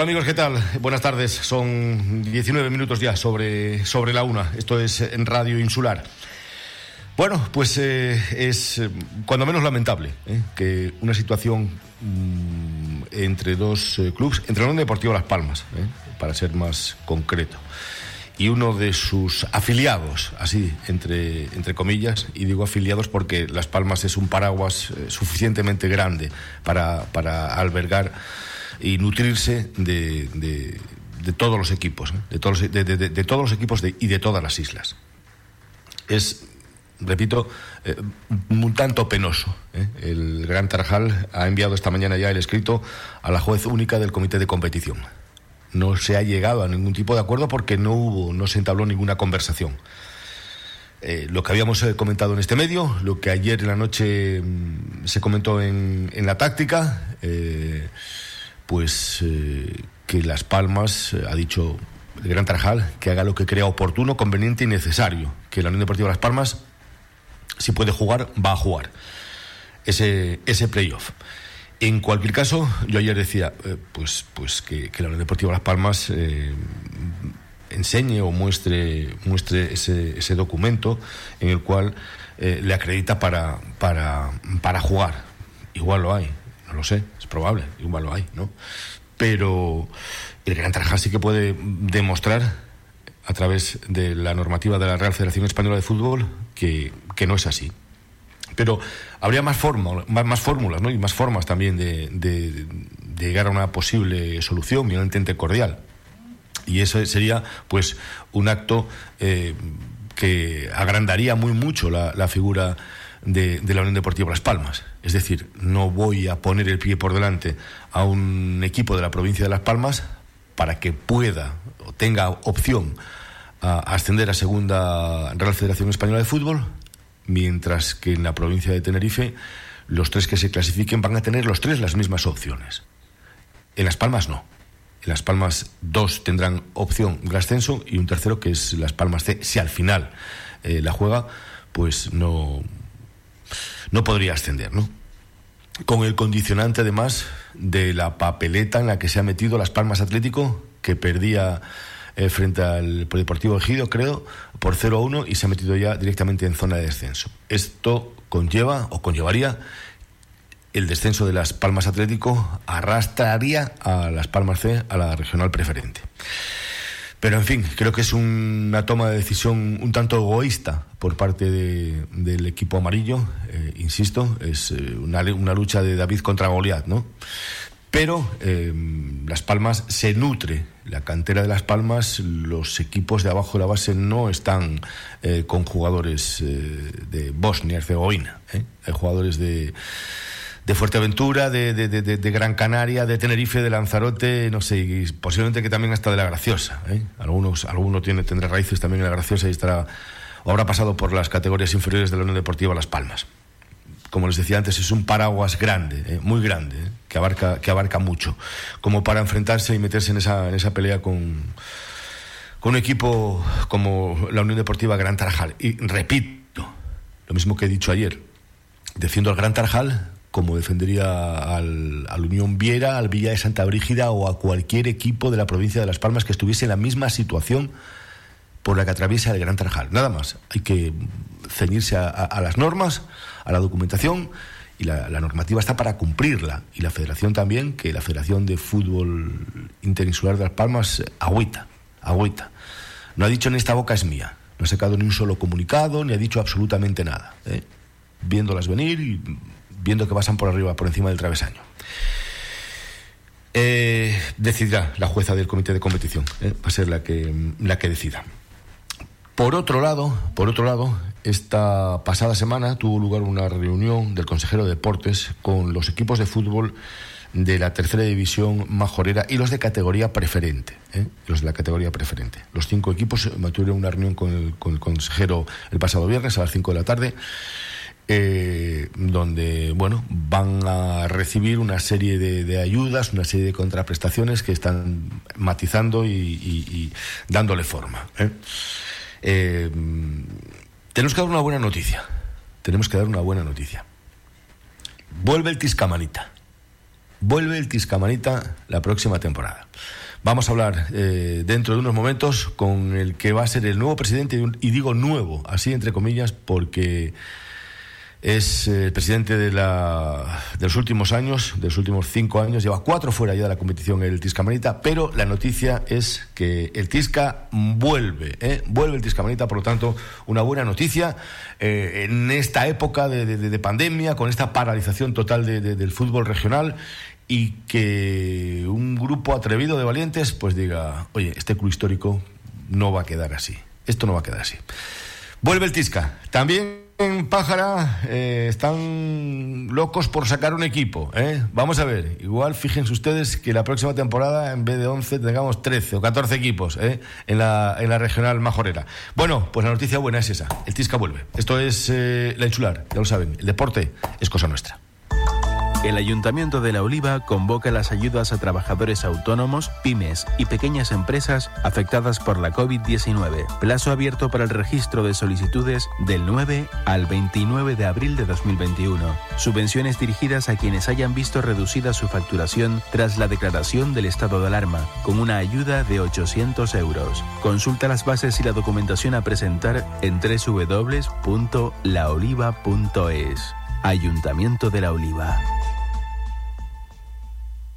Hola amigos, ¿qué tal? Buenas tardes. Son 19 minutos ya sobre, sobre la una. Esto es en Radio Insular. Bueno, pues eh, es eh, cuando menos lamentable eh, que una situación mm, entre dos clubes, entre el Deportivo Las Palmas, para ser más concreto, y uno de sus afiliados, así, entre, entre comillas, y digo afiliados porque Las Palmas es un paraguas suficientemente grande para, para albergar y nutrirse de, de, todos los equipos, de, todos, de, todos los equipos y de todas las islas. Es, repito, eh, un tanto penoso. ¿eh? El Gran Tarjal ha enviado esta mañana ya el escrito a la juez única del comité de competición. No se ha llegado a ningún tipo de acuerdo porque no hubo, no se entabló ninguna conversación. Eh, lo que habíamos comentado en este medio, lo que ayer en la noche mm, se comentó en, en la táctica, pues eh, que Las Palmas, eh, ha dicho el Gran Tarajal, que haga lo que crea oportuno, conveniente y necesario. Que la Unión Deportiva Las Palmas, si puede jugar, va a jugar ese, ese playoff. En cualquier caso, yo ayer decía, eh, pues, pues que, la Unión Deportiva Las Palmas enseñe o muestre, muestre ese, ese documento en el cual le acredita para, para, para jugar. Igual lo hay, no lo sé, es probable, igual lo hay, ¿no? Pero el Gran Tarajal sí que puede demostrar a través de la normativa de la Real Federación Española de Fútbol que, no es así. Pero habría más, más, fórmulas ¿no? y más formas también de, llegar a una posible solución y un intento cordial. Y eso sería pues un acto eh, que agrandaría muy mucho la figura de, la Unión Deportiva Las Palmas. Es decir, no voy a poner el pie por delante a un equipo de la provincia de Las Palmas para que pueda o tenga opción a ascender a Segunda Real Federación Española de Fútbol, mientras que en la provincia de Tenerife los tres que se clasifiquen van a tener los tres las mismas opciones. En Las Palmas no. En Las Palmas dos tendrán opción de ascenso y un tercero que es Las Palmas C. Si al final eh, la juega, pues no, no podría ascender, ¿no? Con el condicionante, además, de la papeleta en la que se ha metido Las Palmas Atlético, que perdía eh, frente al Deportivo Ejido, creo, por 0-1 y se ha metido ya directamente en zona de descenso. Esto conlleva o conllevaría el descenso de Las Palmas Atlético, arrastraría a Las Palmas C a la regional preferente. Pero en fin, creo que es una toma de decisión un tanto egoísta por parte del equipo amarillo. Eh, insisto, es eh, una, lucha de David contra Goliat, ¿no? Pero eh, Las Palmas se nutre, la cantera de Las Palmas, los equipos de abajo de la base no están con jugadores de Bosnia Herzegovina, hay jugadores de de Fuerteventura, de, de, Gran Canaria, de Tenerife, de Lanzarote, no sé, y posiblemente que también hasta de la Graciosa. ¿eh? Algunos, alguno tiene, tendrá raíces también en la Graciosa y estará, o habrá pasado por las categorías inferiores de la Unión Deportiva Las Palmas. Como les decía antes, es un paraguas grande, ¿eh? muy grande, ¿eh? que, abarca, que abarca mucho, como para enfrentarse y meterse en esa, en esa pelea con, con un equipo como la Unión Deportiva Gran Tarajal. Y repito, lo mismo que he dicho ayer, defiendo al Gran Tarajal como defendería al, Unión Viera, al Villa de Santa Brígida o a cualquier equipo de la provincia de Las Palmas que estuviese en la misma situación por la que atraviesa el Gran Tarajal. Nada más, hay que ceñirse a, las normas, a la documentación y la, normativa está para cumplirla. Y la federación también, que la Federación de Fútbol Interinsular de Las Palmas agüita, agüita. No ha dicho en esta boca es mía, no ha sacado ni un solo comunicado, ni ha dicho absolutamente nada. ¿eh? Viéndolas venir y viendo que pasan por arriba, por encima del travesaño. Eh, decidirá la jueza del comité de competición, eh, va a ser la que, la que decida. Por otro lado, por otro lado, esta pasada semana tuvo lugar una reunión del consejero de deportes con los equipos de fútbol de la tercera división majorera y los de categoría preferente, eh, los de la categoría preferente. Los cinco equipos tuvieron una reunión con el, con el consejero el pasado viernes a las cinco de la tarde eh, donde bueno van a recibir una serie de, ayudas, una serie de contraprestaciones que están matizando y, dándole forma. ¿eh? Eh, tenemos que dar una buena noticia. Tenemos que dar una buena noticia. Vuelve el Tiscamanita. Vuelve el Tiscamanita la próxima temporada. Vamos a hablar dentro de unos momentos con el que va a ser el nuevo presidente, y digo nuevo, así entre comillas, porque es el eh, presidente de, la, de los últimos años, de los últimos cinco años, lleva cuatro fuera ya de la competición el Tiscamanita, pero la noticia es que el Tisca vuelve, ¿eh? vuelve el Tiscamanita, por lo tanto, una buena noticia eh, en esta época de, pandemia, con esta paralización total del fútbol regional y que un grupo atrevido de valientes pues diga, oye, este club histórico no va a quedar así, esto no va a quedar así. Vuelve el Tisca, también en Pájara eh, están locos por sacar un equipo. ¿eh? Vamos a ver, igual fíjense ustedes que la próxima temporada en vez de 11 tengamos 13 o 14 equipos ¿eh? en, la, en la regional majorera. Bueno, pues la noticia buena es esa, el Tisca vuelve. Esto es la insular, ya lo saben, el deporte es cosa nuestra. El Ayuntamiento de La Oliva convoca las ayudas a trabajadores autónomos, pymes y pequeñas empresas afectadas por la COVID-19. Plazo abierto para el registro de solicitudes del 9 al 29 de abril de 2021. Subvenciones dirigidas a quienes hayan visto reducida su facturación tras la declaración del estado de alarma, con una ayuda de 800 euros. Consulta las bases y la documentación a presentar en www.laoliva.es. Ayuntamiento de La Oliva.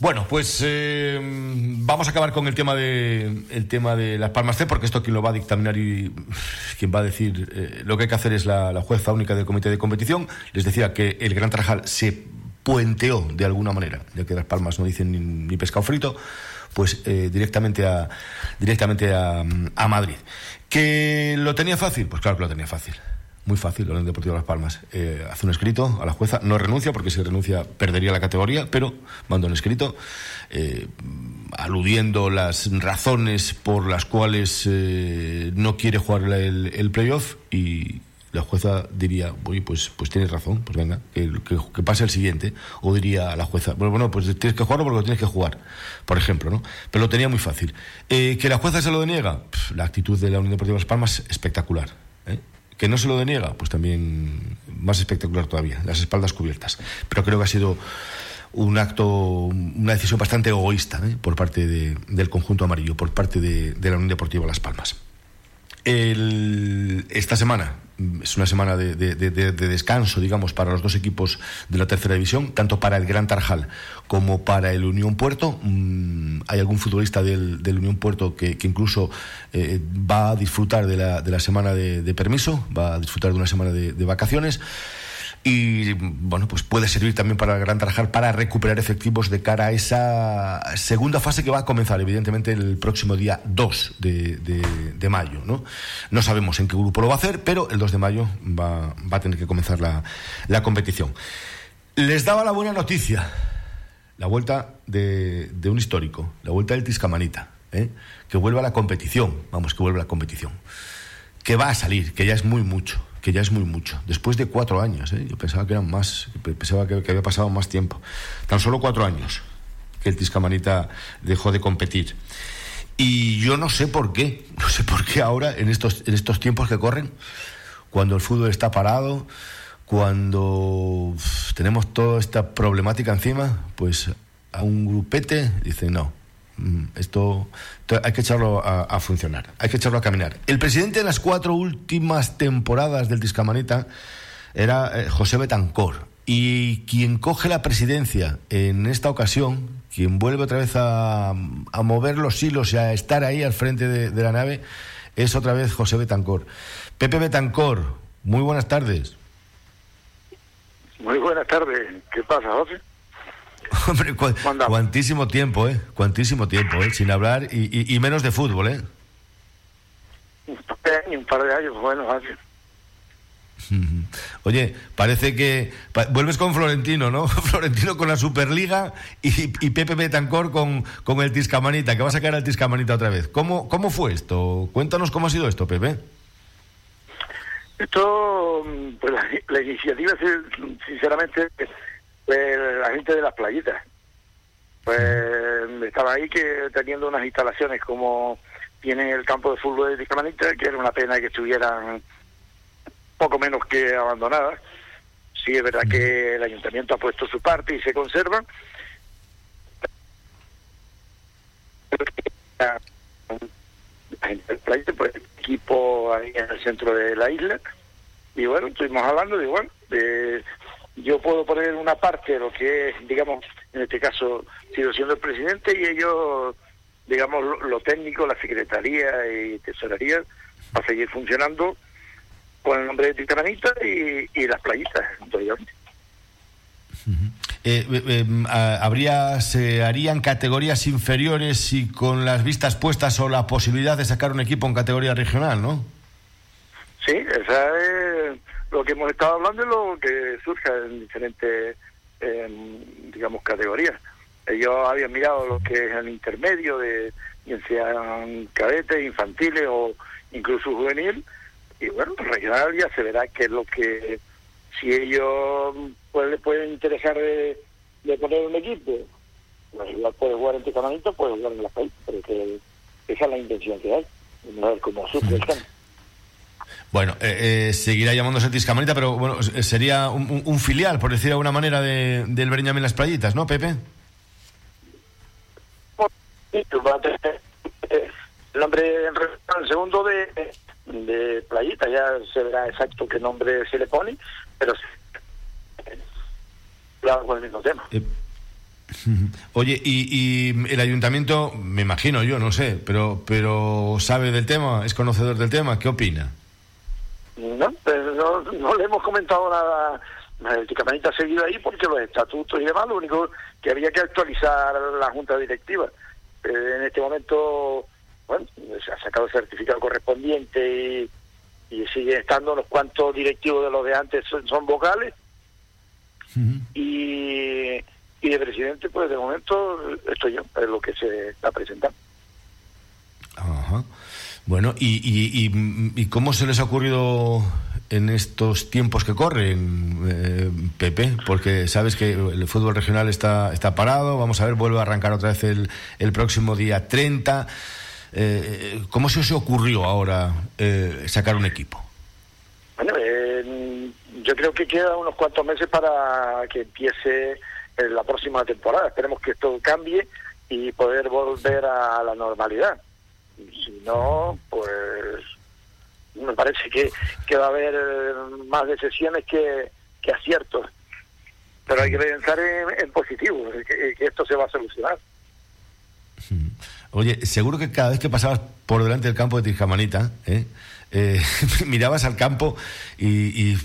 Bueno, pues eh, vamos a acabar con el tema de el tema de las Palmas C, porque esto quien lo va a dictaminar y quien va a decir eh, lo que hay que hacer es la, jueza única del comité de competición. Les decía que el Gran Tarajal se puenteó de alguna manera, ya que las Palmas no dicen ni, pescado frito, pues eh, directamente a directamente a, a Madrid. ¿Que lo tenía fácil? Pues claro que lo tenía fácil muy fácil, la Unión Deportiva Las Palmas eh, hace un escrito a la jueza, no renuncia porque si renuncia perdería la categoría, pero manda un escrito eh, aludiendo las razones por las cuales eh, no quiere jugar el, playoff y la jueza diría, oye, pues, pues tienes razón, pues venga, que, pase el siguiente. O diría a la jueza, bueno, bueno, pues tienes que jugarlo porque lo tienes que jugar, por ejemplo, ¿no? Pero lo tenía muy fácil. que la jueza se lo deniega, la actitud de la Unión Deportiva Las Palmas espectacular. Que no se lo deniega, pues también más espectacular todavía, las espaldas cubiertas. Pero creo que ha sido un acto, una decisión bastante egoísta ¿eh? por parte del conjunto amarillo, por parte de, la Unión Deportiva Las Palmas. Esta semana es una semana de, descanso, digamos, para los dos equipos de la tercera división, tanto para el Gran Tarjal como para el Unión Puerto. Mm, hay algún futbolista del, Unión Puerto que, incluso eh, va a disfrutar de la, de la semana de, permiso, va a disfrutar de una semana de vacaciones y bueno, pues puede servir también para el Gran Tarajal para recuperar efectivos de cara a esa segunda fase que va a comenzar, evidentemente, el próximo día 2 de, mayo. ¿no? no sabemos en qué grupo lo va a hacer, pero el 2 de mayo va, a tener que comenzar la, competición. Les daba la buena noticia, la vuelta de, un histórico, la vuelta del Tiscamanita, ¿eh? que vuelva a la competición, vamos, que vuelva a la competición, que va a salir, que ya es muy mucho que ya es muy mucho. Después de cuatro años, ¿eh? yo pensaba que eran más, pensaba que, había pasado más tiempo. Tan solo cuatro años que el Tiscamanita dejó de competir. Y yo no sé por qué, no sé por qué ahora, en estos, en estos tiempos que corren, cuando el fútbol está parado, cuando tenemos toda esta problemática encima, pues a un grupete dice no, Mm, esto, hay que echarlo a, funcionar, hay que echarlo a caminar. El presidente de las cuatro últimas temporadas del Discamanita era eh, José Betancor. Y quien coge la presidencia en esta ocasión, quien vuelve otra vez a, mover los hilos y a estar ahí al frente de, la nave, es otra vez José Betancor. Pepe Betancor, muy buenas tardes. Muy buenas tardes. ¿Qué pasa, José? Hombre, cuantísimo tiempo, ¿eh? Cuantísimo tiempo, ¿eh? Sin hablar y, y menos de fútbol, ¿eh? Un par de años, bueno. Oye, parece que vuelves con Florentino, ¿no? Florentino con la Superliga y, Pepe Betancor con, con el Tiscamanita, que va a sacar al Tiscamanita otra vez. ¿Cómo, ¿Cómo fue esto? Cuéntanos cómo ha sido esto, Pepe. Esto, pues la, iniciativa, sinceramente, pues la gente de las playitas. Pues estaba ahí que teniendo unas instalaciones como tiene el campo de fútbol de Tiscamanita, que era una pena que estuvieran poco menos que abandonadas. Sí, es verdad que el ayuntamiento ha puesto su parte y se conserva. pues equipo ahí en el centro de la isla y bueno, estuvimos hablando de igual, de, yo puedo poner una parte de lo que es, digamos, en este caso, sigo siendo el presidente y ellos, digamos, lo, técnico, la secretaría y tesorería, va a seguir funcionando con el nombre de Titamanita y, y las playitas, obviamente. Eh, eh, eh ¿habría, ¿Se harían categorías inferiores y con las vistas puestas o la posibilidad de sacar un equipo en categoría regional, no? Sí, esa es lo que hemos estado hablando y lo que surge en diferentes, digamos, categorías. Ellos habían mirado lo que es el intermedio, de bien sean cadetes, infantiles o incluso juvenil, y bueno, regional ya se verá qué es lo que, si ellos pues, les pueden interesar de, poner un equipo, pues igual puede jugar en Tecamamito, puede jugar en la país, pero que esa es la intención que hay, a ver cómo sufre el campo. Bueno, eh, eh, seguirá llamándose Tiscamanita, pero bueno, sería un, filial, por decir de alguna manera, de, del Bereñame Las Playitas, ¿no, Pepe? El nombre, el segundo de, de Playita, ya se verá exacto qué nombre se le pone, pero claro, con el mismo tema. Eh, oye, y, y, el ayuntamiento, me imagino yo, no sé, pero, pero sabe del tema, es conocedor del tema, ¿qué opina? No, no, no le hemos comentado nada el Ticamanita ha seguido ahí porque los estatutos y demás, lo único que había que actualizar la junta directiva. en este momento, bueno, se ha sacado el certificado correspondiente y, y sigue estando unos cuantos directivos de los de antes son, vocales. y, y de presidente, pues de momento estoy yo, es lo que se está presentando. Ajá. Bueno, ¿y, y, y, cómo se les ha ocurrido en estos tiempos que corren, eh, Pepe? Porque sabes que el fútbol regional está, está parado, vamos a ver, vuelve a arrancar otra vez el, el próximo día 30. Eh, ¿Cómo se os ocurrió ahora eh, sacar un equipo? Bueno, yo creo que queda unos cuantos meses para que empiece la próxima temporada. Esperemos que esto cambie y poder volver a la normalidad. Si no, pues me parece que, que va a haber eh, más decisiones que, que aciertos. Pero hay que pensar en, positivo, que, esto se va a solucionar. Oye, seguro que cada vez que pasabas por delante del campo de Tijamanita, ¿eh? Eh, mirabas al campo y, y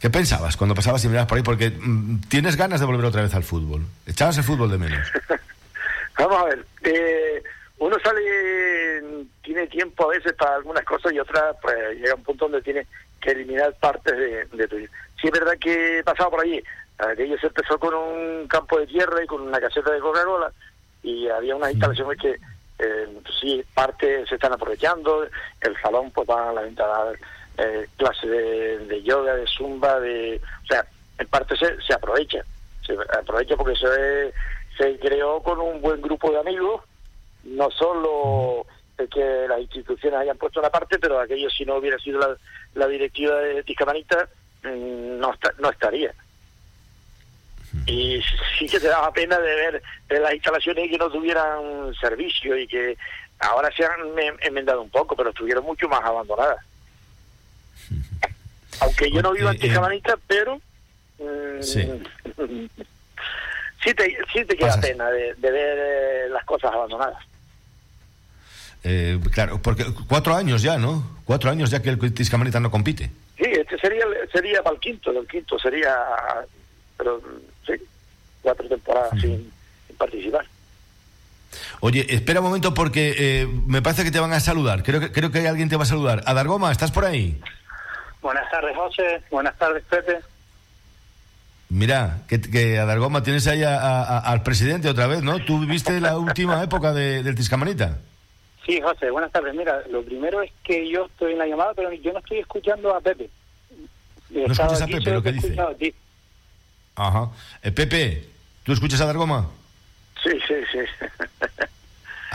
¿qué pensabas cuando pasabas y mirabas por ahí? Porque mm, tienes ganas de volver otra vez al fútbol. Echabas el fútbol de menos. Vamos a ver. Eh, uno sale, tiene tiempo a veces para algunas cosas y otras, pues llega un punto donde tiene que eliminar partes de, de tu Sí es verdad que pasaba por allí, aquello se empezó con un campo de tierra y con una caseta de Coca-Cola y había unas instalaciones que eh, sí, parte se están aprovechando, el salón pues va a la venta a dar eh, clases de, de, yoga, de zumba, de... O sea, en parte se, se aprovecha, se aprovecha porque se, se creó con un buen grupo de amigos no solo que las instituciones hayan puesto una parte, pero aquello si no hubiera sido la, directiva de Tiscamanita, mm, no, no estaría. Y sí que se daba pena de ver las instalaciones que no tuvieran servicio y que ahora se han enmendado un poco, pero estuvieron mucho más abandonadas. Aunque yo no vivo en eh, eh, Tiscamanita, pero mm, sí. te, sí te queda pena de, ver eh, las cosas abandonadas. Eh, claro, porque cuatro años ya, ¿no? Cuatro años ya que el Tiscamanita no compite. Sí, este sería sería para el quinto, el quinto sería, pero sí, cuatro temporadas sin, participar. Oye, espera un momento porque eh, me parece que te van a saludar. Creo que creo que alguien te va a saludar. Adargoma, ¿estás por ahí? Buenas tardes, José. Buenas tardes, Pepe. Mira, que, que Adargoma tienes ahí al presidente otra vez, ¿no? Tú viviste la última época del Tiscamanita. Sí, José, buenas tardes. Mira, lo primero es que yo estoy en la llamada, pero yo no estoy escuchando a Pepe. ¿No escuchas a Pepe lo que dice? Ajá. Eh, Pepe, ¿tú escuchas a Dargoma? Sí, sí, sí.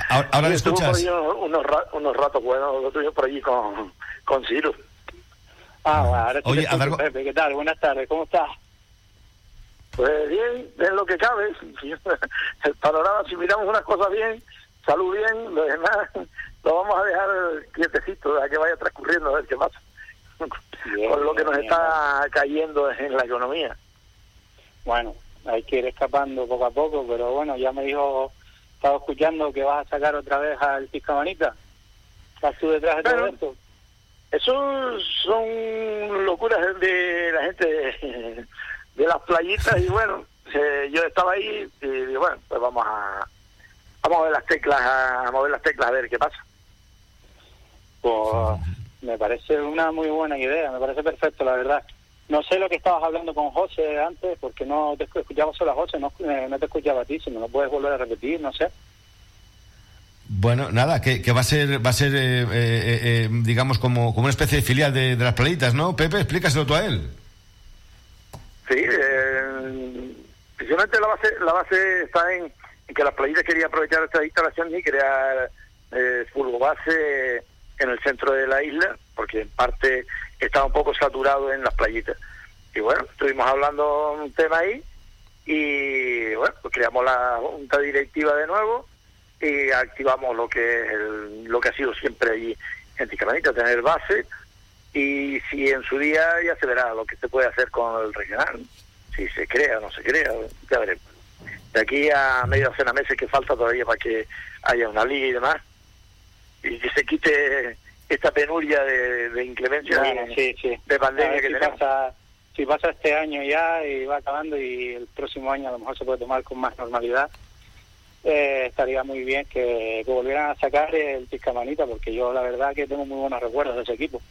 ¿Ahora, le escuchas? Unos, unos, ratos buenos, lo tuyo por allí con, con Ciro. Ah, bueno, ahora Oye, Adargo... Pepe, ¿qué tal? Buenas tardes, ¿cómo estás? Pues bien, es lo que cabe. El panorama, si miramos unas cosas bien, salud bien, lo demás lo vamos a dejar quietecito, a que vaya transcurriendo a ver qué pasa. Con lo que nos está cayendo en la economía. Bueno, hay que ir escapando poco a poco, pero bueno, ya me dijo, estaba escuchando que vas a sacar otra vez al Piscamanita. ¿Estás tú detrás de todo esto? Eso son locuras de la gente de, las playitas y bueno, eh, yo estaba ahí y bueno, pues vamos a vamos a ver las teclas, a mover las teclas a ver qué pasa. Pues me parece una muy buena idea, me parece perfecto, la verdad. No sé lo que estabas hablando con José antes, porque no te escuchaba solo a José, no, eh, no te escuchaba a ti, si me lo puedes volver a repetir, no sé. Bueno, nada, que, va a ser, va a ser eh, eh, digamos, como, como una especie de filial de, las playitas, ¿no? Pepe, explícaselo tú a él. Sí, eh, precisamente la base, la base está en, que las playitas quería aprovechar esta instalación y crear eh, base en el centro de la isla, porque en parte estaba un poco saturado en las playitas. Y bueno, estuvimos hablando un tema ahí y bueno, pues creamos la junta directiva de nuevo y activamos lo que es lo que ha sido siempre allí en Ticamanita, tener base y si en su día ya se verá lo que se puede hacer con el regional, si se crea o no se crea, ya veremos de aquí a medio docena meses que falta todavía para que haya una liga y demás, y que se quite esta penuria de, inclemencia de, pandemia que si tenemos. Pasa, si pasa este año ya y va acabando y el próximo año a lo mejor se puede tomar con más normalidad, eh, estaría muy bien que, volvieran a sacar el Piscamanita, porque yo la verdad que tengo muy buenos recuerdos de ese equipo.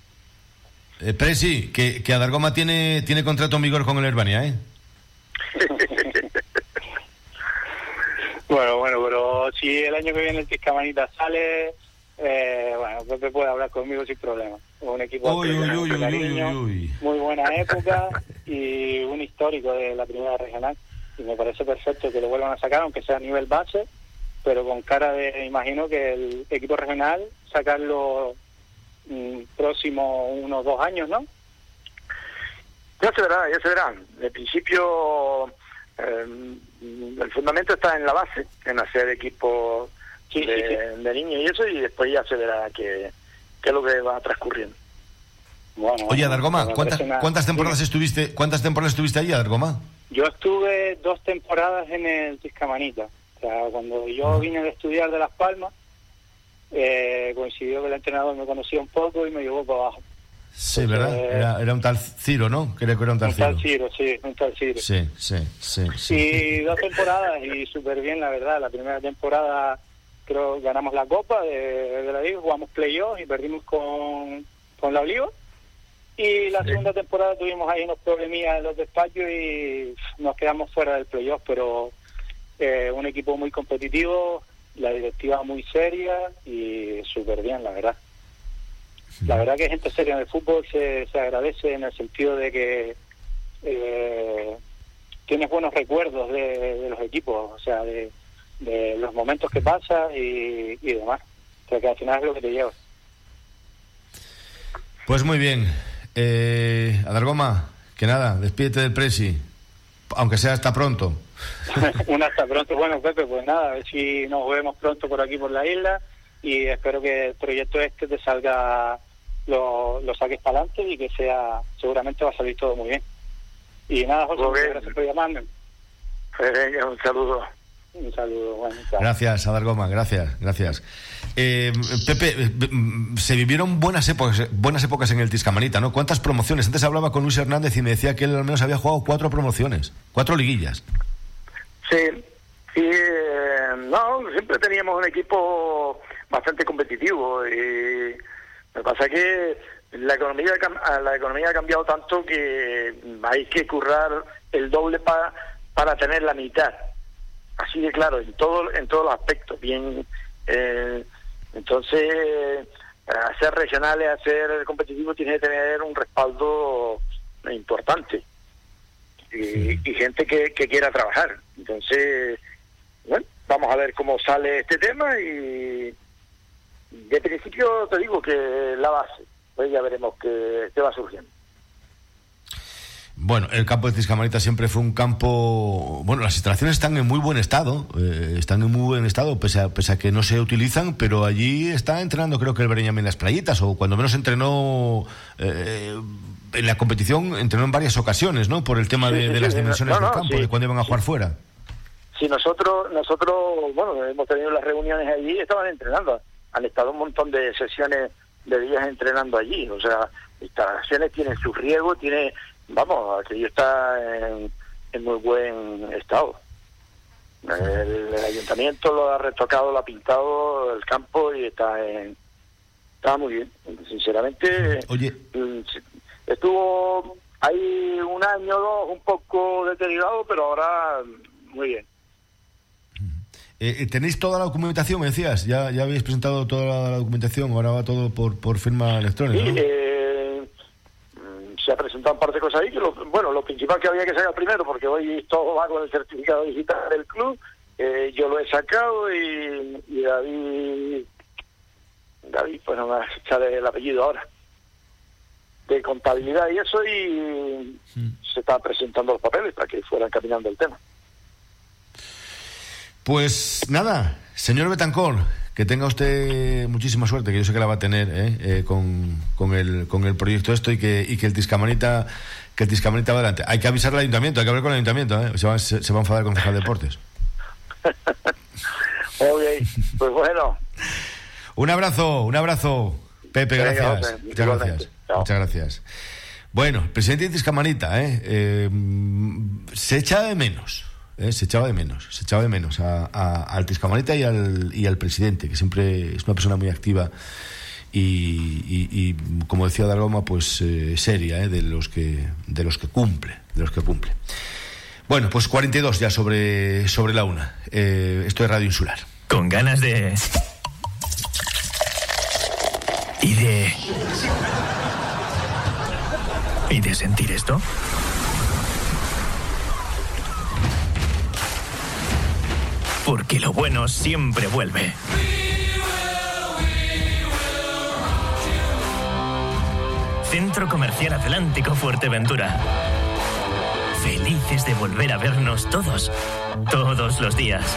Eh, Presi, que, que Adargoma tiene, tiene contrato en vigor con el Herbania, ¿eh? Bueno, bueno, pero si el año que viene el Tiscamanita sale, eh, bueno, Pepe puede hablar conmigo sin problema. Un equipo uy, muy buena época y un histórico de la primera regional. Y me parece perfecto que lo vuelvan a sacar, aunque sea a nivel base, pero con cara de, imagino que el equipo regional sacarlo mm, próximo unos dos años, ¿no? Ya se verá, ya se verá. De principio eh, el fundamento está en la base, en hacer equipos de, niños y eso, y después ya se verá qué, es lo que va transcurriendo. Oye, Adargoma, ¿cuántas, ¿cuántas temporadas estuviste cuántas temporadas estuviste ahí, Adargoma? Yo estuve dos temporadas en el Tiscamanita. O sea, cuando yo vine de estudiar de Las Palmas, eh, coincidió que el entrenador me conocía un poco y me llevó para abajo. Sí, ¿verdad? Era, era, un tal Ciro, ¿no? Creo que era un tal Ciro. Un tal Ciro, sí, un tal Ciro. Sí, sí, sí. sí. Y dos temporadas y súper bien, la verdad. La primera temporada creo ganamos la Copa de, la Liga, jugamos playoffs y perdimos con, con la Oliva. Y la segunda temporada tuvimos ahí unos problemillas en los despachos y nos quedamos fuera del playoff, pero eh, un equipo muy competitivo, la directiva muy seria y súper bien, la verdad. La verdad que gente seria en el fútbol se, se agradece en el sentido de que eh, tienes buenos recuerdos de, los equipos, o sea, de, los momentos que pasa y, demás. O sea, que al final es lo que te lleva. Pues muy bien. Eh, Adargoma, que nada, despídete del Presi, aunque sea hasta pronto. Un hasta pronto. Bueno, Pepe, pues nada, a ver si nos vemos pronto por aquí por la isla y espero que el proyecto este te salga lo, lo saques para adelante y que sea, seguramente va a salir todo muy bien. Y nada, José, muchas gracias por llamarme. Pues un saludo. Un saludo, bueno. Gracias, Adar Goma, gracias, gracias. Eh, Pepe, eh, se vivieron buenas épocas, buenas épocas en el Tiscamanita, ¿no? ¿Cuántas promociones? Antes hablaba con Luis Hernández y me decía que él al menos había jugado cuatro promociones, cuatro liguillas. Sí, sí, eh, no, siempre teníamos un equipo bastante competitivo y me pasa que la economía, ha cam- la economía ha cambiado tanto que hay que currar el doble para para tener la mitad. Así de claro, en todo en todos los aspectos. Bien, eh, entonces, hacer regionales, hacer competitivo, tiene que tener un respaldo importante y, y gente que, que quiera trabajar. Entonces, bueno, vamos a ver cómo sale este tema y de principio te digo que la base, pues ya veremos qué, qué va surgiendo. Bueno, el campo de Tiscamanita siempre fue un campo. Bueno, las instalaciones están en muy buen estado, eh, están en muy buen estado, pese a, pese a que no se utilizan, pero allí está entrenando, creo que el Bereñame en las playitas, o cuando menos entrenó eh, en la competición, entrenó en varias ocasiones, ¿no? Por el tema Sí, de, sí, de sí, las dimensiones no, del campo, de cuándo iban a jugar fuera. Si nosotros, nosotros, bueno, hemos tenido las reuniones allí, estaban entrenando, han estado un montón de sesiones de días entrenando allí, o sea, instalaciones tienen su riego, tiene, vamos, aquello está en, en muy buen estado. El, el ayuntamiento lo ha retocado, lo ha pintado el campo y está en, está muy bien. Sinceramente, Oye, mm, estuvo ahí un año o dos un poco deteriorado, pero ahora muy bien. Eh, eh, ¿tenéis toda la documentación, me decías? ¿Ya, ya habéis presentado toda la documentación, ahora va todo por, por firma electrónica, Sí, ¿no? eh, se ha presentado un par de cosas ahí. Que lo, bueno, lo principal que había que sacar primero, porque hoy todo va con el certificado digital del club. eh, yo lo he sacado y, y David, David, pues no me echarle el apellido ahora, de contabilidad y eso, y se están presentando los papeles para que fueran caminando el tema. Pues nada, señor Betancor, que tenga usted muchísima suerte, que yo sé que la va a tener ¿eh? Eh, con, con, el, con el proyecto esto y que, y que el Tiscamanita que el Tiscamanita va adelante. Hay que avisar al ayuntamiento, hay que hablar con el ayuntamiento, ¿eh? se, va, se, se va a enfadar el concejal de deportes. Ok, pues bueno, Un abrazo, un abrazo, Pepe, gracias. Muchas gracias. Chao. Muchas gracias. Bueno, presidente de Tiscamanita, ¿eh? Eh, se echaba de menos. ¿Eh? Se echaba de menos. Se echaba de menos a, al Tiscamanita y al, y al presidente, que siempre es una persona muy activa y, como decía Dargoma, pues eh, seria, ¿eh? de los que de los que cumple, de los que cumple. Bueno, pues 42 ya sobre, sobre la una. Eh, esto es Radio Insular. Con ganas de. Y de. ¿Y de sentir esto? Porque lo bueno siempre vuelve. Centro Comercial Atlántico Fuerteventura. Felices de volver a vernos todos, todos los días.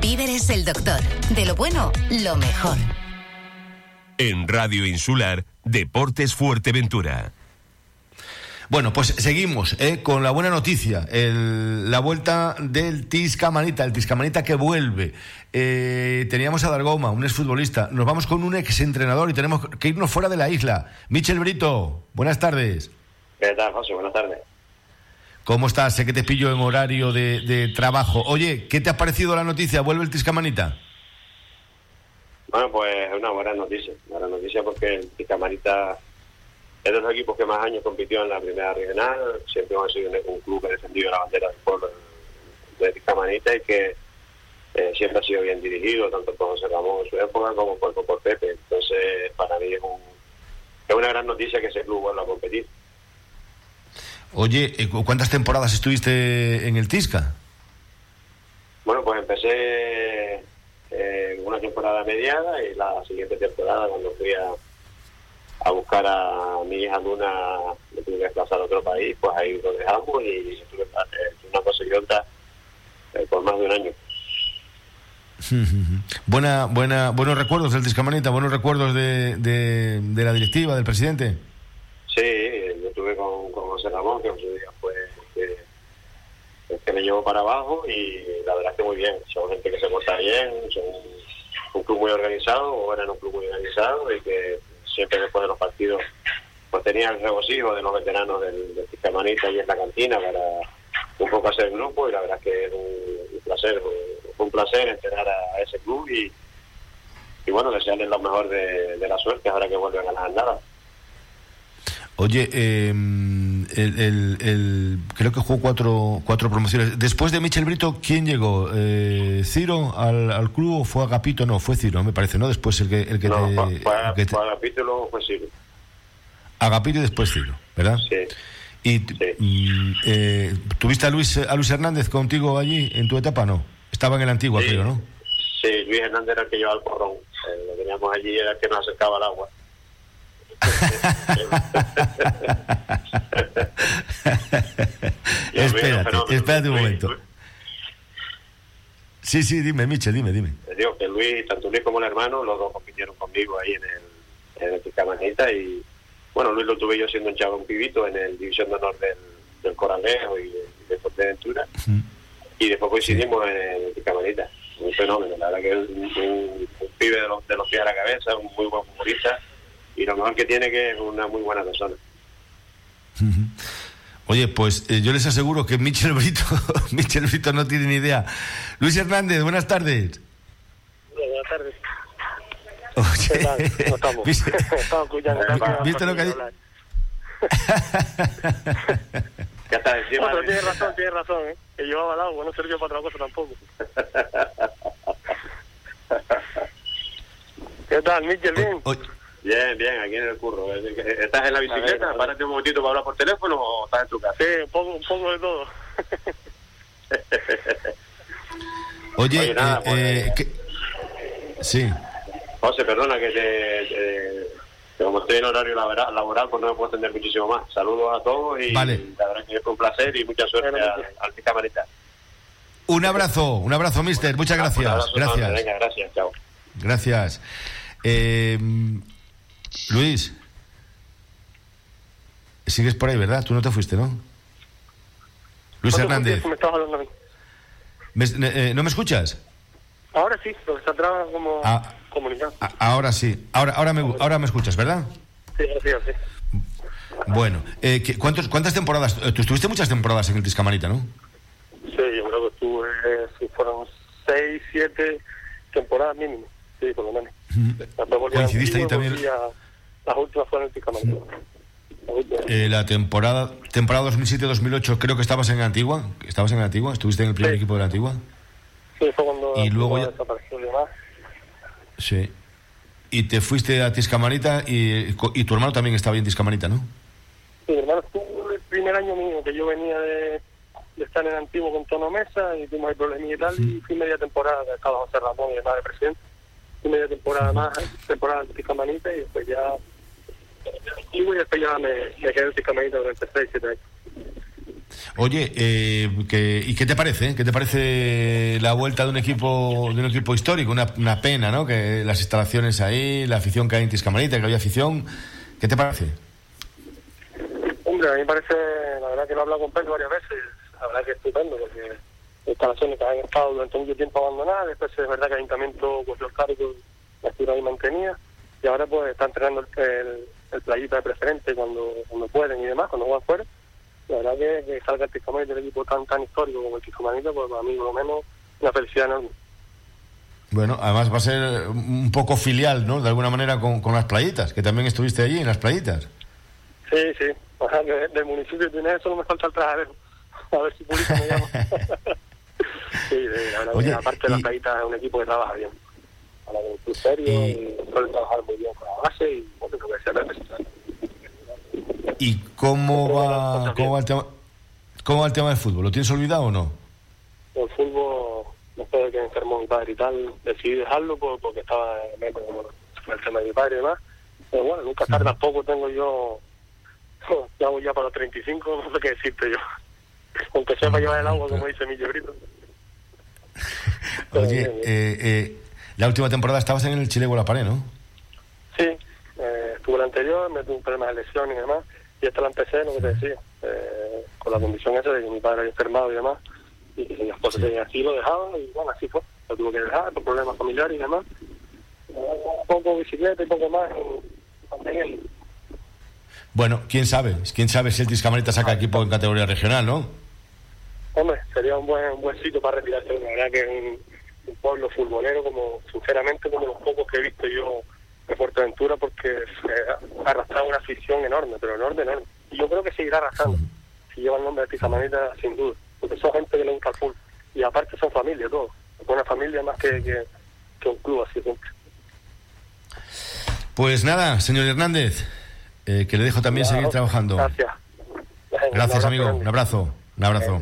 Víveres el Doctor. De lo bueno, lo mejor. En Radio Insular, Deportes Fuerteventura. Bueno, pues seguimos ¿eh? con la buena noticia, el- la vuelta del Tiscamanita, el Tiscamanita que vuelve. Eh, teníamos a Dargoma, un exfutbolista, nos vamos con un exentrenador y tenemos que irnos fuera de la isla. Michel Brito, buenas tardes. ¿Qué tal, José? Buenas tardes. ¿Cómo estás? Sé que te pillo en horario de, trabajo. Oye, ¿qué te ha parecido la noticia? ¿Vuelve el Tiscamanita? Bueno, pues es una buena noticia. Una buena noticia porque el Tiscamarita es de los equipos que más años compitió en la primera regional. Siempre ha sido un, club que ha defendido la bandera del pueblo de Tiscamarita y que eh, siempre ha sido bien dirigido, tanto por José Ramón en su época como por, por Pepe. Entonces, para mí es un, gran noticia que ese club vuelva a competir. Oye, eh, ¿cuántas temporadas estuviste en el Tisca? Bueno, pues empecé eh, una temporada mediada y la siguiente temporada cuando fui a, a buscar a mi hija Luna, me tuve que desplazar a otro país, pues ahí lo dejamos y estuve eh, una cosa y otra eh, por más de un año. buena, buena, buenos recuerdos del Tiscamanita, buenos recuerdos de, de, de la directiva, del presidente. Sí, yo estuve con, con José Ramón, que en su día fue que, para abajo y la verdad es que muy bien. Son gente que se porta bien, son un club muy organizado, o eran un club muy organizado y que siempre después de los partidos pues tenían el regocijo de los veteranos del, del y en la cantina para un poco hacer el grupo y la verdad es que es un, un placer, fue un placer entrenar a, a ese club y, y bueno, desearles lo mejor de, de la suerte ahora que vuelven a las andadas. Oye, eh, el, el, el- creo que jugó cuatro, cuatro promociones. Después de Michel Brito, ¿quién llegó? Eh, ¿Ciro al, al club o fue Agapito? No, fue Ciro, me parece, ¿no? Después el que, el que no, te... el que Agapito y luego fue Silvio. Agapito y después Ciro, ¿verdad? Sí. ¿Y eh, tuviste a Luis, a Luis Hernández contigo allí en tu etapa? No. Estaba en el antiguo, Sí. creo, ¿no? Sí, Luis Hernández era el que llevaba el porrón. Eh, lo teníamos allí, era el que nos acercaba al agua. Y el Luis era un espérate, un Luis, momento. Luis, Sí, sí, dime, Michel, dime, dime. te digo que Luis, tanto Luis como el hermano, los dos compitieron conmigo ahí en el, en el Tiscamanita y bueno, Luis lo tuve yo siendo un chavo, un pibito en el División de Honor del, del Coralejo y de, de Fuerteventura y después coincidimos en el Tiscamanita. Un fenómeno, la verdad que es un, un- un pibe de los, de los pies a la cabeza, un muy buen futbolista y lo mejor que tiene que es una muy buena persona. Oye, pues eh, yo les aseguro que Michel Brito, Michel Brito no tiene ni idea. Luis Hernández, buenas tardes. Buenas tardes. Oye, ¿Qué tal? ¿Cómo estamos? ¿viste, Estamos escuchando. ¿viste lo que ha dicho? Ya está encima No, pero de- tienes razón, tienes razón, ¿eh? Que llevaba el agua, no sirvió para otra cosa tampoco. ¿Qué tal, Michel? Bien. Bien, bien, aquí en el curro. ¿Estás en la bicicleta? Ver. Párate un momentito para hablar por teléfono o estás en tu casa? Sí, un poco, un poco de todo. Oye, Oye, nada, eh, pues- eh, ¿qué- sí. José, perdona que te, te- que como estoy en horario laboral, laboral, pues no me puedo atender muchísimo más. Saludos a todos y Vale. la verdad que fue un placer y mucha suerte al, al Camarita. Un abrazo, un abrazo, mister. Muchas gracias. abrazo enorme. Gracias. Venga, gracias, chao. Gracias. Eh, Luis, sigues por ahí, ¿verdad? Tú no te fuiste, ¿no? Luis No Hernández, me hablando a mí. ¿me- eh, ¿no me escuchas? Ahora sí, lo que está atrás como Ah. comunicado. A- ahora sí. Ahora, ahora, me, ahora me escuchas, ¿verdad? Sí, así, así. Bueno, eh, ¿qué- cuántos, ¿cuántas temporadas? eh, Tú estuviste muchas temporadas en el Tiscamarita, ¿no? Sí, yo creo que estuve, si fueron seis, siete temporadas mínimo. Sí, por lo menos. Coincidiste ahí también. a- las últimas fueron últimas. Eh, la temporada temporada 2007-2008 creo que estabas en Antigua. ¿Estabas en Antigua? ¿Estuviste en el primer Sí. equipo de la Antigua? Sí, fue cuando Y luego ya- desapareció y demás. Sí. Y te fuiste a Tiscamarita y, y tu hermano también estaba en Tiscamarita, ¿no? Sí, mi hermano estuvo el primer año mío, que yo venía de, de estar en Antiguo con Tono Mesa y tuvimos el problemilla y tal, y fui media temporada, estaba José Ramón y demás de presidente. Fui media temporada más, temporada en Tiscamanita y después ya y después ya me, me quedé en Tiscamanita durante 6, 7 años. Oye, eh, que- ¿y qué te parece? ¿Qué te parece la vuelta de un equipo de un equipo histórico? Una, una pena, ¿no? Que las instalaciones ahí, la afición que hay en Tiscamarita, que había afición. ¿Qué te parece? Hombre, a mí me parece, la verdad que lo he hablado con Pedro varias veces, la verdad que es estupendo, porque instalaciones que han estado durante mucho tiempo abandonadas, después es verdad que el ayuntamiento cogió el cargo, la ciudad ahí mantenía, y ahora pues está entrenando el, el, el playita de preferente cuando, cuando pueden y demás, cuando juegan fuera. La verdad que, que salga el Tiscamanita del equipo tan tan histórico como el Tiscamanita, pues para mí por lo menos una felicidad enorme. Bueno, además va a ser un poco filial, ¿no? De alguna manera con, con las playitas, que también estuviste allí en las playitas. Sí, sí, Ajá, de- del municipio de Pineda solo me falta el trajadero, a ver si Pulita me llama. sí, de- la verdad Oye, que aparte de las playitas es un equipo que trabaja bien. Serio y suele trabajar muy bien con la base y bueno, lo que sea necesita. ¿Y cómo va, cómo va, el tema, cómo va el tema del fútbol? ¿Lo tienes olvidado o no? El fútbol, después de que enfermó mi padre y tal, decidí dejarlo porque estaba en el tema de mi padre y demás. Pero bueno, nunca tarde tampoco tengo yo, ya voy ya para los 35, no sé qué decirte yo. Aunque sea para llevar el agua, como dice mi librito. Oye, eh, eh, la última temporada estabas en el Chile la pared, ¿no? Sí, eh, estuve la anterior, me tuve un problema de lesión y demás, y esta la empecé, lo que te decía, eh, con la condición esa de que mi padre había enfermado y demás, y que las cosas sí. así lo dejaba, y bueno, así fue, lo tuve que dejar por problemas familiares y demás. Un poco bicicleta y poco más, y, bueno, quién sabe, quién sabe si el Tiscamarita saca equipo en categoría regional, ¿no? Hombre, sería un buen, buen sitio para retirarse. La verdad que es un, un, pueblo futbolero, como sinceramente, como los pocos que he visto yo de Fuerteventura, porque se ha arrastrado una afición enorme, pero enorme, enorme. Y yo creo que seguirá arrastrando, si lleva el nombre de Tizamanita, sin duda, porque son gente que le gusta el fútbol. Y aparte son familia, todos. Una familia más que, que, que un club, así siempre. Pues nada, señor Hernández, eh, que le dejo también claro, seguir trabajando. Gracias. Gracias, amigo. Un abrazo. Un abrazo.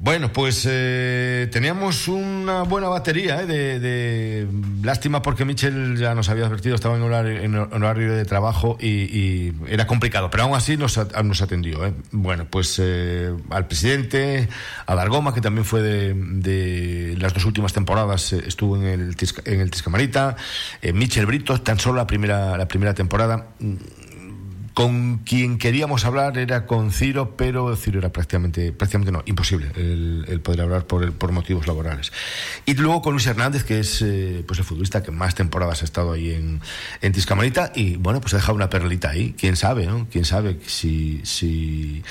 Bueno, pues eh, teníamos una buena batería eh, de, Lástima porque Michel ya nos había advertido, estaba en horario, en horario de trabajo y, era complicado, pero aún así nos, nos atendió. Eh. Bueno, pues eh, al presidente, a Dargoma, que también fue de, las dos últimas temporadas, eh, estuvo en el, en el Tiscamarita, Michel Brito, tan solo la primera, la primera temporada con quien queríamos hablar era con Ciro, pero Ciro era prácticamente, prácticamente no, imposible el, poder hablar por, por motivos laborales. Y luego con Luis Hernández, que es eh, pues el futbolista que más temporadas ha estado ahí en, en y bueno, pues ha dejado una perlita ahí. Quién sabe, ¿no? Quién sabe si, si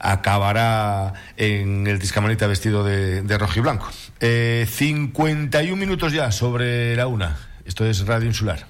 acabará en el Tiscamarita vestido de, de rojo y blanco. Eh, 51 minutos ya sobre la una. Esto es Radio Insular.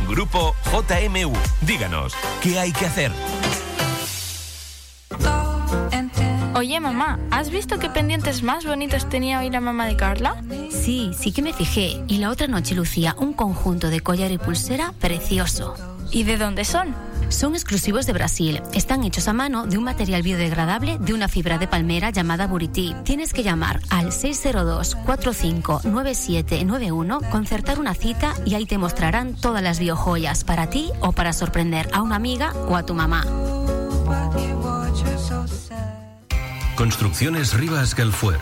Grupo JMU. Díganos, ¿qué hay que hacer? Oye, mamá, ¿has visto qué pendientes más bonitos tenía hoy la mamá de Carla? Sí, sí que me fijé. Y la otra noche lucía un conjunto de collar y pulsera precioso. ¿Y de dónde son? Son exclusivos de Brasil. Están hechos a mano de un material biodegradable de una fibra de palmera llamada Buriti. Tienes que llamar al 602-459791, concertar una cita y ahí te mostrarán todas las biojoyas para ti o para sorprender a una amiga o a tu mamá. Construcciones Rivas Galfuer.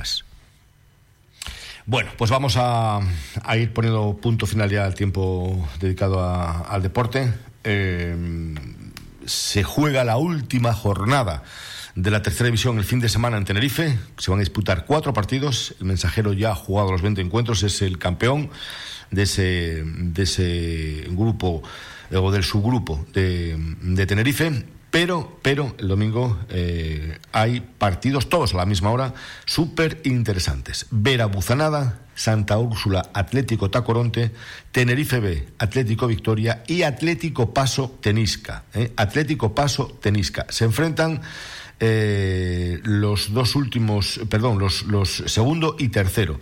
Bueno, pues vamos a, ir poniendo punto final ya al tiempo dedicado al deporte. Eh, se juega la última jornada de la tercera división el fin de semana en Tenerife. Se van a disputar cuatro partidos. El mensajero ya ha jugado los 20 encuentros, es el campeón de ese, de ese grupo o del subgrupo de Tenerife Pero, pero el domingo eh, hay partidos todos a la misma hora súper interesantes. Vera Buzanada, Santa Úrsula Atlético Tacoronte, Tenerife B Atlético Victoria y Atlético Paso Tenisca. ¿eh? Atlético Paso Tenisca. Se enfrentan eh, los dos últimos, perdón, los, los segundo y tercero.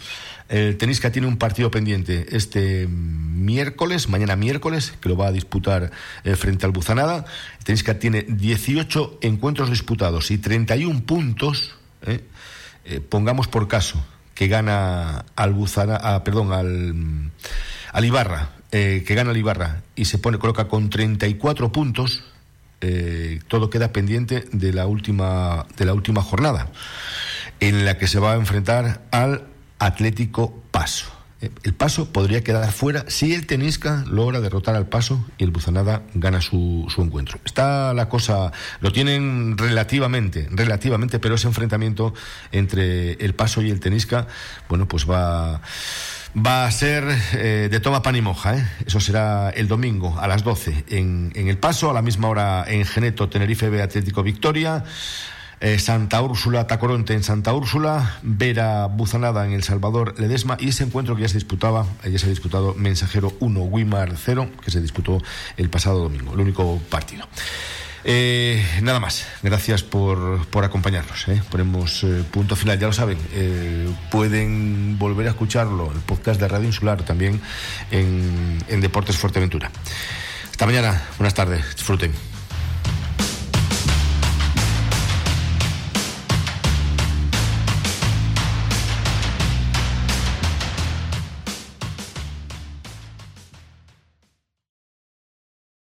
El Tenisca tiene un partido pendiente este miércoles, mañana miércoles, que lo va a disputar eh, frente al Buzanada. El Tenisca tiene 18 encuentros disputados y 31 puntos. Eh, eh, pongamos por caso que gana al Buzanada, perdón, al, Ibarra, que gana al Ibarra y se pone, coloca con 34 puntos. todo queda pendiente de la última de la última jornada en la que se va a enfrentar al Atlético Paso. Eh, el Paso podría quedar fuera si el Tenisca logra derrotar al Paso y el Buzanada gana su, su, encuentro. Está la cosa, lo tienen relativamente, relativamente, pero ese enfrentamiento entre el Paso y el Tenisca, bueno, pues va, va a ser eh, de toma pan y moja. ¿eh? Eso será el domingo a las 12 en, en el Paso, a la misma hora en Geneto, Tenerife Atlético Victoria. Eh, Santa Úrsula Tacoronte en Santa Úrsula, Vera Buzanada en El Salvador Ledesma y ese encuentro que ya se disputaba, ya se ha disputado Mensajero 1, Wimar 0, que se disputó el pasado domingo, el único partido. Eh, nada más, gracias por, por acompañarnos. ¿eh? Ponemos punto final, ya lo saben. pueden volver a escucharlo, el podcast de Radio Insular, también en, en Deportes Fuerteventura. Hasta mañana, buenas tardes, disfruten.